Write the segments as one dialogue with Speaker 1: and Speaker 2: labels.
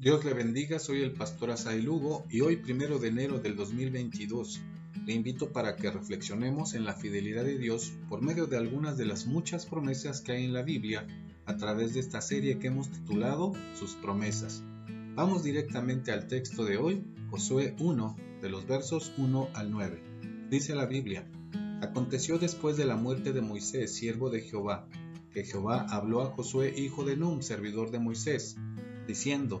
Speaker 1: Dios le bendiga, soy el pastor Asai Lugo y hoy, primero de enero del 2022, le invito para que reflexionemos en la fidelidad de Dios por medio de algunas de las muchas promesas que hay en la Biblia a través de esta serie que hemos titulado Sus promesas. Vamos directamente al texto de hoy, Josué 1, de los versos 1 al 9. Dice la Biblia, Aconteció después de la muerte de Moisés, siervo de Jehová, que Jehová habló a Josué, hijo de Num, servidor de Moisés, diciendo,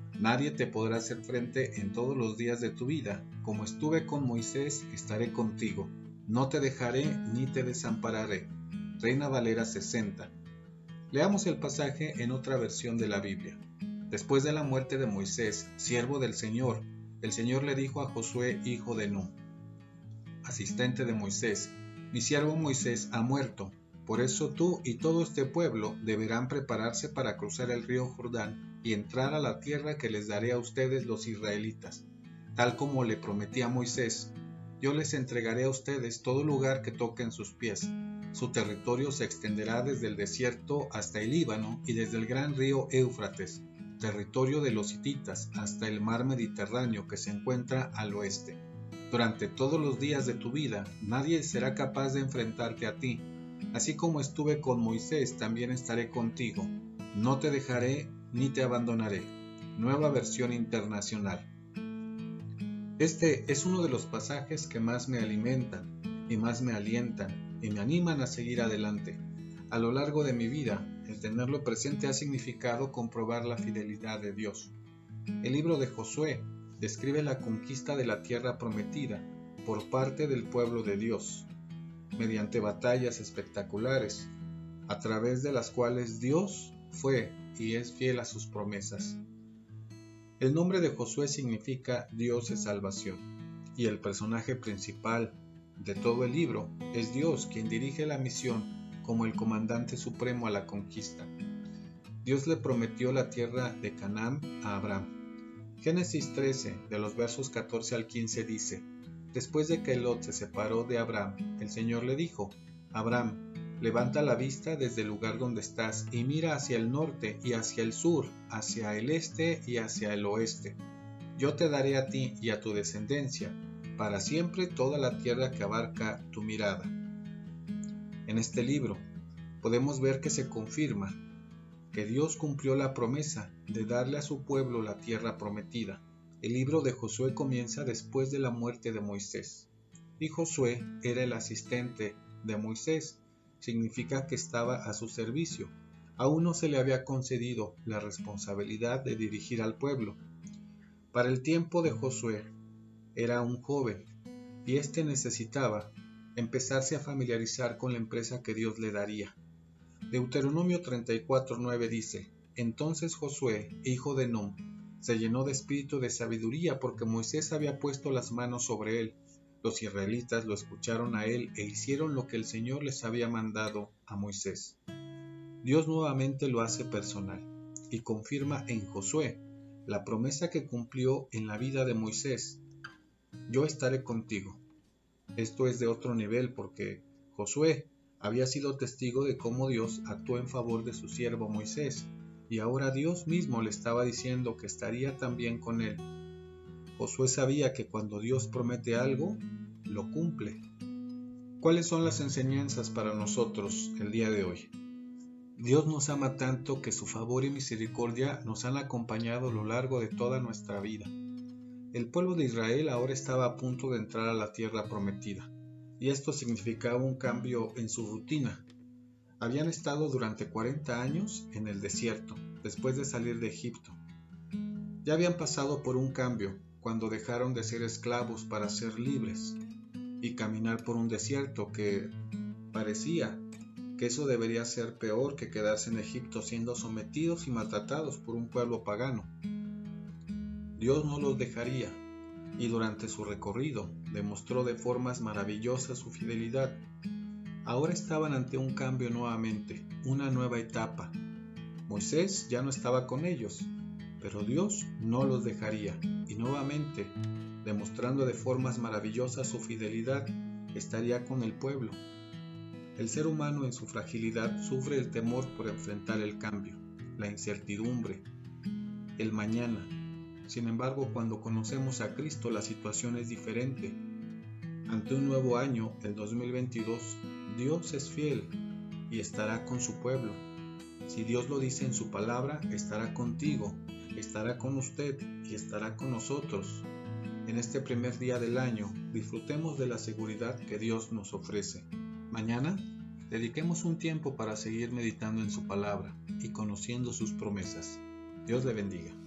Speaker 1: Nadie te podrá hacer frente en todos los días de tu vida. Como estuve con Moisés, estaré contigo. No te dejaré ni te desampararé. Reina Valera 60. Leamos el pasaje en otra versión de la Biblia. Después de la muerte de Moisés, siervo del Señor, el Señor le dijo a Josué, hijo de Nun, asistente de Moisés, mi siervo Moisés ha muerto, por eso tú y todo este pueblo deberán prepararse para cruzar el río Jordán y entrar a la tierra que les daré a ustedes los israelitas, tal como le prometí a Moisés. Yo les entregaré a ustedes todo lugar que toquen sus pies. Su territorio se extenderá desde el desierto hasta el Líbano y desde el gran río Éufrates, territorio de los hititas, hasta el mar Mediterráneo que se encuentra al oeste. Durante todos los días de tu vida nadie será capaz de enfrentarte a ti. Así como estuve con Moisés, también estaré contigo. No te dejaré ni te abandonaré. Nueva versión internacional. Este es uno de los pasajes que más me alimentan y más me alientan y me animan a seguir adelante. A lo largo de mi vida, el tenerlo presente ha significado comprobar la fidelidad de Dios. El libro de Josué describe la conquista de la tierra prometida por parte del pueblo de Dios, mediante batallas espectaculares, a través de las cuales Dios fue y es fiel a sus promesas. El nombre de Josué significa Dios es salvación, y el personaje principal de todo el libro es Dios quien dirige la misión como el comandante supremo a la conquista. Dios le prometió la tierra de Canaán a Abraham Génesis 13, de los versos 14 al 15 dice, Después de que Lot se separó de Abraham, el Señor le dijo, Abraham, levanta la vista desde el lugar donde estás y mira hacia el norte y hacia el sur, hacia el este y hacia el oeste. Yo te daré a ti y a tu descendencia para siempre toda la tierra que abarca tu mirada. En este libro podemos ver que se confirma que Dios cumplió la promesa de darle a su pueblo la tierra prometida. El libro de Josué comienza después de la muerte de Moisés. Y Josué era el asistente de Moisés, significa que estaba a su servicio. Aún no se le había concedido la responsabilidad de dirigir al pueblo. Para el tiempo de Josué era un joven y éste necesitaba empezarse a familiarizar con la empresa que Dios le daría. Deuteronomio 34:9 dice, Entonces Josué, hijo de Num, se llenó de espíritu de sabiduría porque Moisés había puesto las manos sobre él. Los israelitas lo escucharon a él e hicieron lo que el Señor les había mandado a Moisés. Dios nuevamente lo hace personal y confirma en Josué la promesa que cumplió en la vida de Moisés. Yo estaré contigo. Esto es de otro nivel porque Josué había sido testigo de cómo Dios actuó en favor de su siervo Moisés, y ahora Dios mismo le estaba diciendo que estaría también con él. Josué sabía que cuando Dios promete algo, lo cumple. ¿Cuáles son las enseñanzas para nosotros el día de hoy? Dios nos ama tanto que su favor y misericordia nos han acompañado a lo largo de toda nuestra vida. El pueblo de Israel ahora estaba a punto de entrar a la tierra prometida y esto significaba un cambio en su rutina. Habían estado durante 40 años en el desierto, después de salir de Egipto. Ya habían pasado por un cambio cuando dejaron de ser esclavos para ser libres y caminar por un desierto que parecía que eso debería ser peor que quedarse en Egipto siendo sometidos y maltratados por un pueblo pagano. Dios no los dejaría, y durante su recorrido demostró de formas maravillosas su fidelidad. Ahora estaban ante un cambio nuevamente, una nueva etapa. Moisés ya no estaba con ellos, pero Dios no los dejaría y nuevamente, demostrando de formas maravillosas su fidelidad, estaría con el pueblo. El ser humano en su fragilidad sufre el temor por enfrentar el cambio, la incertidumbre, el mañana, sin embargo, cuando conocemos a Cristo la situación es diferente. Ante un nuevo año, el 2022, Dios es fiel y estará con su pueblo. Si Dios lo dice en su palabra, estará contigo, estará con usted y estará con nosotros. En este primer día del año, disfrutemos de la seguridad que Dios nos ofrece. Mañana, dediquemos un tiempo para seguir meditando en su palabra y conociendo sus promesas. Dios le bendiga.